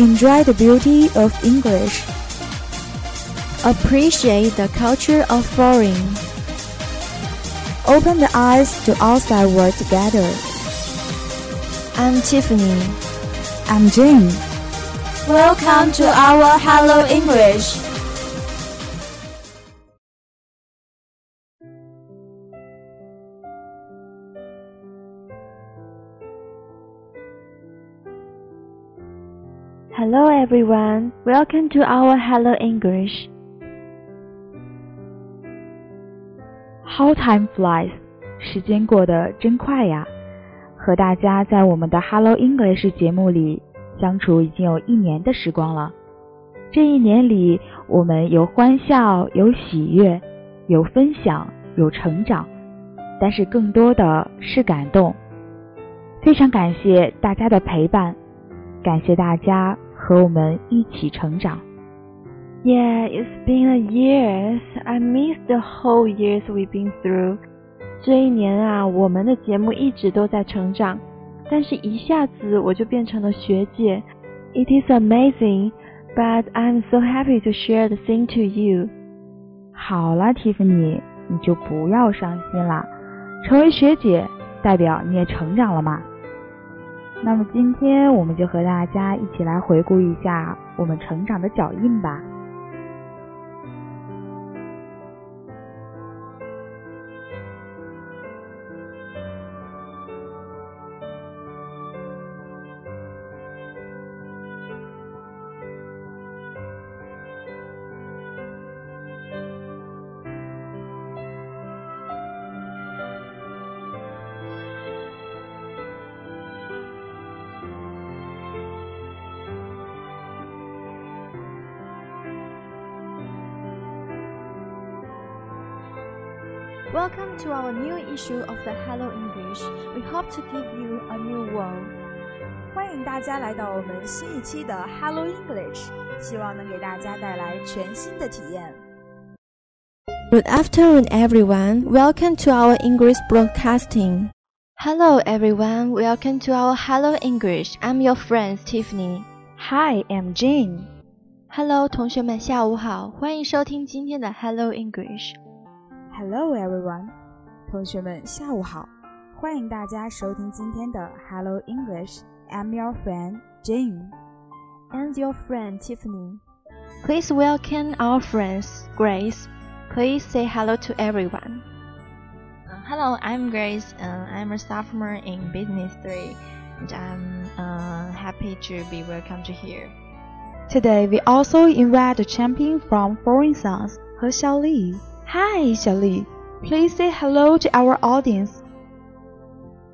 Enjoy the beauty of English. Appreciate the culture of foreign. Open the eyes to outside world together. I'm Tiffany. I'm Jane. Welcome to our Hello English. Hello everyone. Welcome to our Hello English. How time flies，时间过得真快呀！和大家在我们的 Hello English 节目里相处已经有一年的时光了。这一年里，我们有欢笑，有喜悦，有分享，有成长，但是更多的是感动。非常感谢大家的陪伴，感谢大家和我们一起成长。Yeah, it's been a year. I miss the whole years we've been through. 这一年啊，我们的节目一直都在成长，但是一下子我就变成了学姐。It is amazing, but I'm so happy to share the thing to you. 好了，蒂芙尼，你就不要伤心啦。成为学姐，代表你也成长了嘛。那么今天我们就和大家一起来回顾一下我们成长的脚印吧。Welcome to our new issue of the Hello English. We hope to give you a new world. 欢迎大家来到我们新一期的 Hello English，希望能给大家带来全新的体验。 Good afternoon, everyone. Welcome to our English broadcasting. Hello, everyone. Welcome to our Hello English. I'm your friend Tiffany. Hi, I'm Jane. Hello，同学们，下午好，欢迎收听今天的 Hello English。 Hello everyone，同学们下午好，欢迎大家收听今天的 Hello English。I'm your friend Jane and your friend Tiffany. Please welcome our friends Grace. Please say hello to everyone. Uh, hello, I'm Grace. Uh, I'm a sophomore in Business 3, and I'm uh, happy to be welcomed here. Today we also invite the champion from Foreign Songs, He Xiaoli. Hi, Xiaoli. Please say hello to our audience.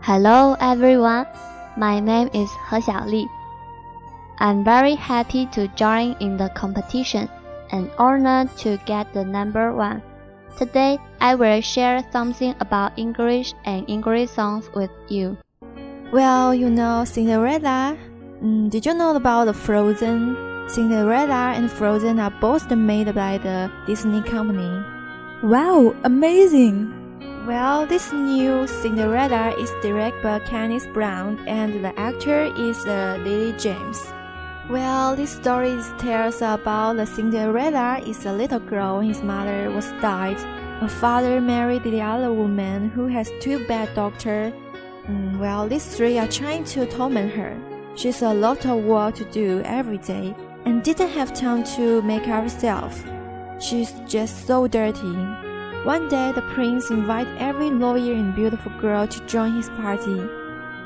Hello, everyone. My name is He Xiaoli. I'm very happy to join in the competition and honored to get the number one. Today, I will share something about English and English songs with you. Well, you know Cinderella. Mm, did you know about the Frozen? Cinderella and Frozen are both made by the Disney company. Wow, amazing! Well, this new Cinderella is directed by Kenneth Branagh and the actor is uh, Lily James. Well, this story tells about the Cinderella is a little girl his mother was died. Her father married the other woman who has two bad doctors. Mm, well, these three are trying to torment her. She's a lot of work to do every day and didn't have time to make herself. She's just so dirty. One day, the prince invited every lawyer and beautiful girl to join his party.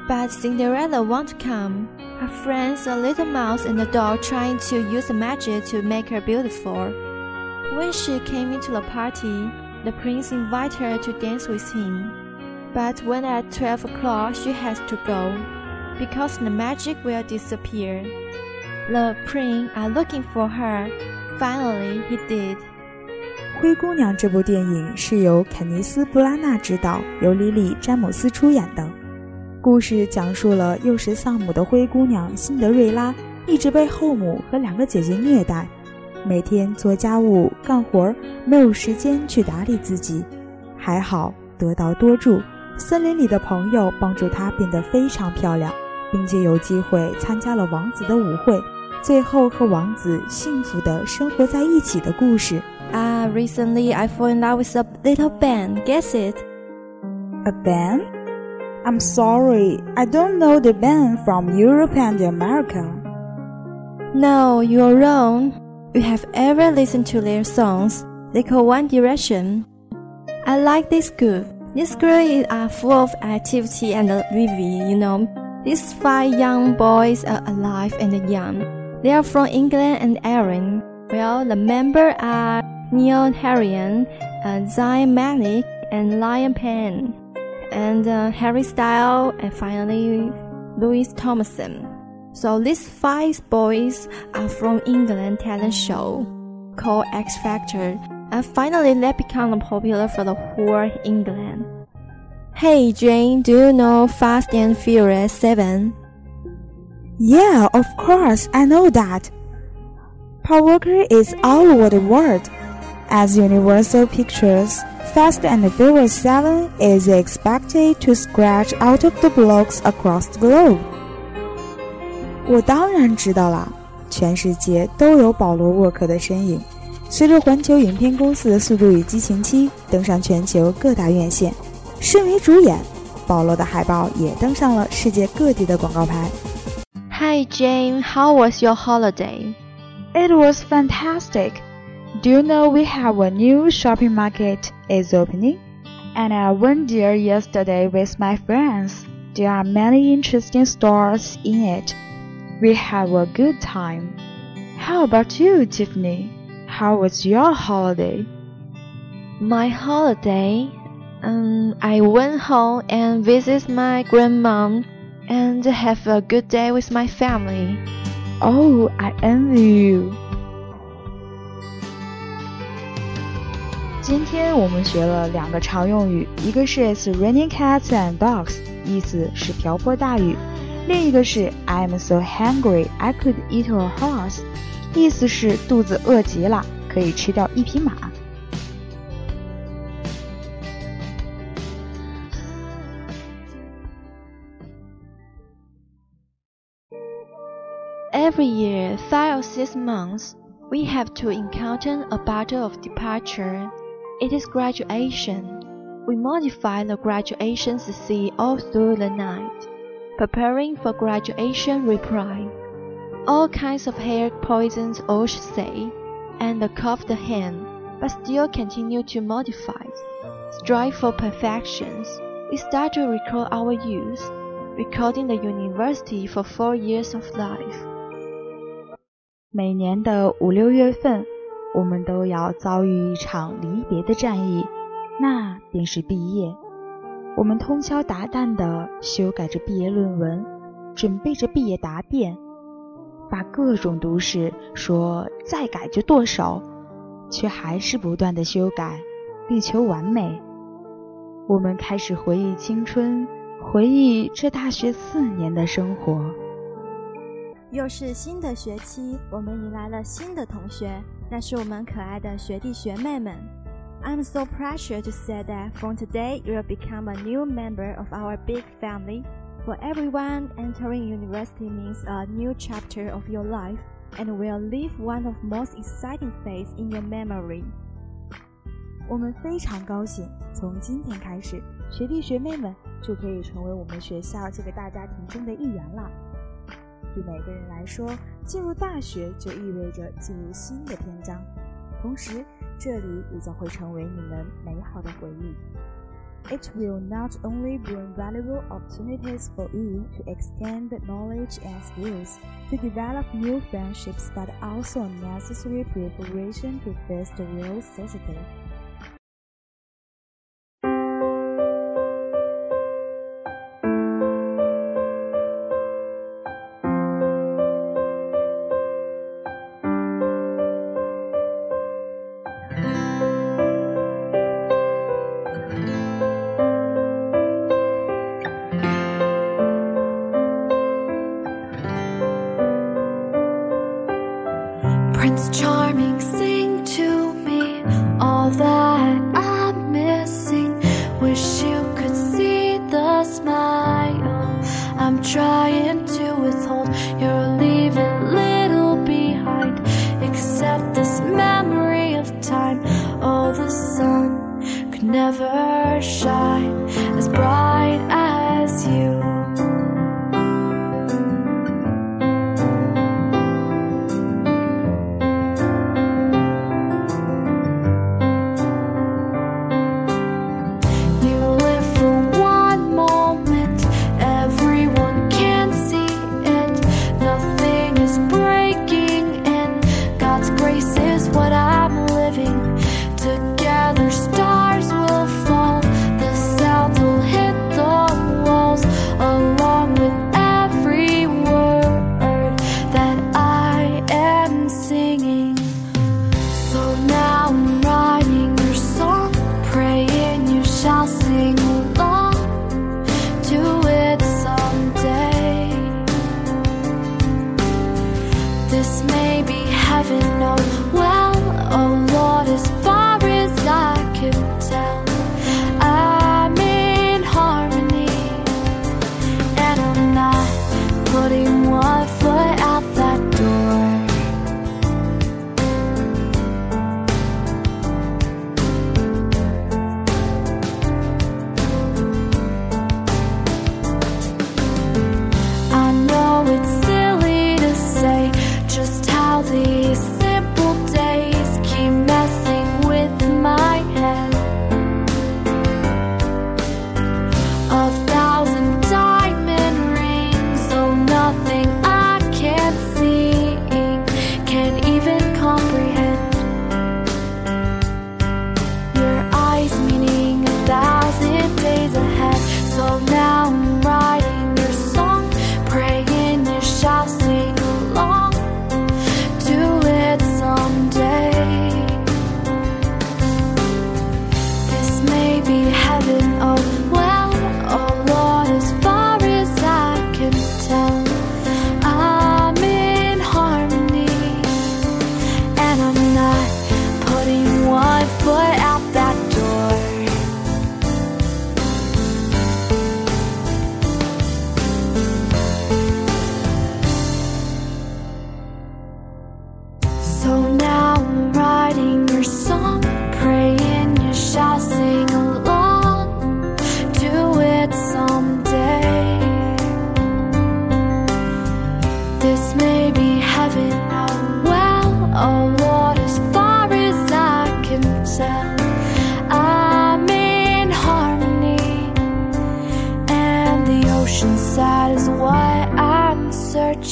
But Cinderella won't come. Her friends, a little mouse and a dog, trying to use the magic to make her beautiful. When she came into the party, the prince invited her to dance with him. But when at 12 o'clock she has to go, because the magic will disappear. The prince are looking for her. Finally, he did.《灰姑娘》这部电影是由肯尼斯·布拉纳执导，由莉莉·詹姆斯出演的。故事讲述了幼时丧母的灰姑娘辛德瑞拉，一直被后母和两个姐姐虐待，每天做家务干活，没有时间去打理自己。还好得到多助，森林里的朋友帮助她变得非常漂亮，并且有机会参加了王子的舞会，最后和王子幸福的生活在一起的故事。Ah, recently I fall in love with a little band. Guess it? A band? I'm sorry, I don't know the band from Europe and America. No, you're wrong. You have ever listened to their songs. They call One Direction. I like this group. This group are full of activity and lively, you know. These five young boys are alive and young. They are from England and Ireland. Well, the members are Niall Horan, uh, Zayn Malik, and Liam Payne, and uh, Harry Style, and finally Louis Tomlinson. So these five boys are from England talent show called X Factor, and finally they become popular for the whole England. Hey Jane, do you know Fast and Furious 7? Yeah, of course, I know that. Paul Walker is all over the world. As Universal Pictures, Fast and Furious 7 is expected to scratch out of the blocks across the globe. 我当然知道啦，全世界都有保罗沃克的身影。随着环球影片公司的《速度与激情七》登上全球各大院线，身为主演，保罗的海报也登上了世界各地的广告牌。 Hi Jane, how was your holiday? It was fantastic. Do you know we have a new shopping market is opening? And I went there yesterday with my friends. There are many interesting stores in it. We have a good time. How about you, Tiffany? How was your holiday? My holiday? Um, I went home and visited my grandmom and have a good day with my family. Oh, I envy you. 今天我们学了两个常用语，一个是 "It's raining cats and dogs"，意思是瓢泼大雨；另一个是 "I'm so hungry I could eat a horse"，意思是肚子饿极了，可以吃掉一匹马。 Every year, five or six months, we have to encounter a battle of departure. It is graduation. We modify the graduation see all through the night, preparing for graduation reply. All kinds of hair poisons all say, and the cuff the hand, but still continue to modify. Strive for perfections. We start to recall our youth, recording the university for four years of life. 每年的五六月份，我们都要遭遇一场离别的战役，那便是毕业。我们通宵达旦地修改着毕业论文，准备着毕业答辩，把各种读式说再改就剁手，却还是不断的修改，力求完美。我们开始回忆青春，回忆这大学四年的生活。又是新的学期，我们迎来了新的同学，那是我们可爱的学弟学妹们。I'm so pressured to say that from today you will become a new member of our big family. For everyone, entering university means a new chapter of your life and will leave one of most exciting phase in your memory. 我们非常高兴，从今天开始，学弟学妹们就可以成为我们学校这个大家庭中的一员了。对每个人来说，进入大学就意味着进入新的篇章，同时这里也将会成为你们美好的回忆。It will not only bring valuable opportunities for you to extend knowledge and skills, to develop new friendships, but also a necessary preparation to face the real society.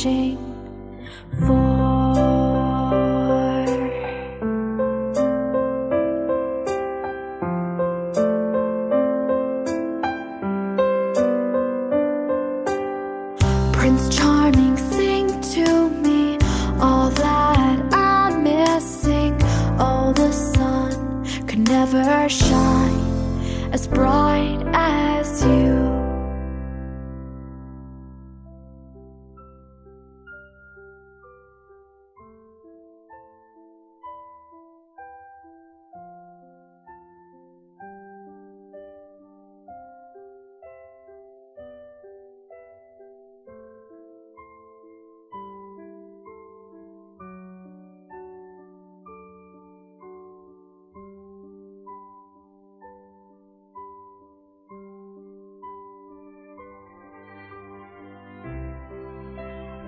心。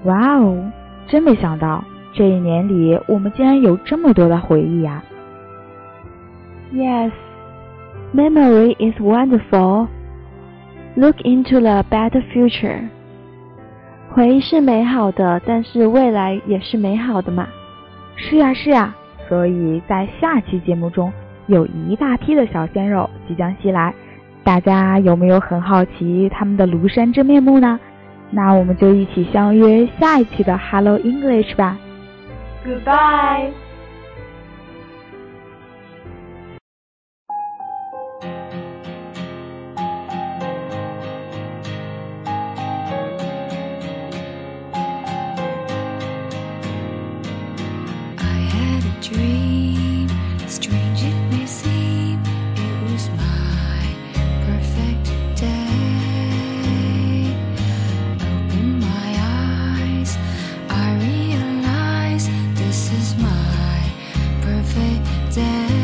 哇哦，真没想到这一年里我们竟然有这么多的回忆呀！Yes, memory is wonderful. Look into the better future. 回忆是美好的，但是未来也是美好的嘛。是呀，是呀。所以在下期节目中，有一大批的小鲜肉即将袭来，大家有没有很好奇他们的庐山真面目呢？那我们就一起相约下一期的 Hello English 吧。Goodbye. dead.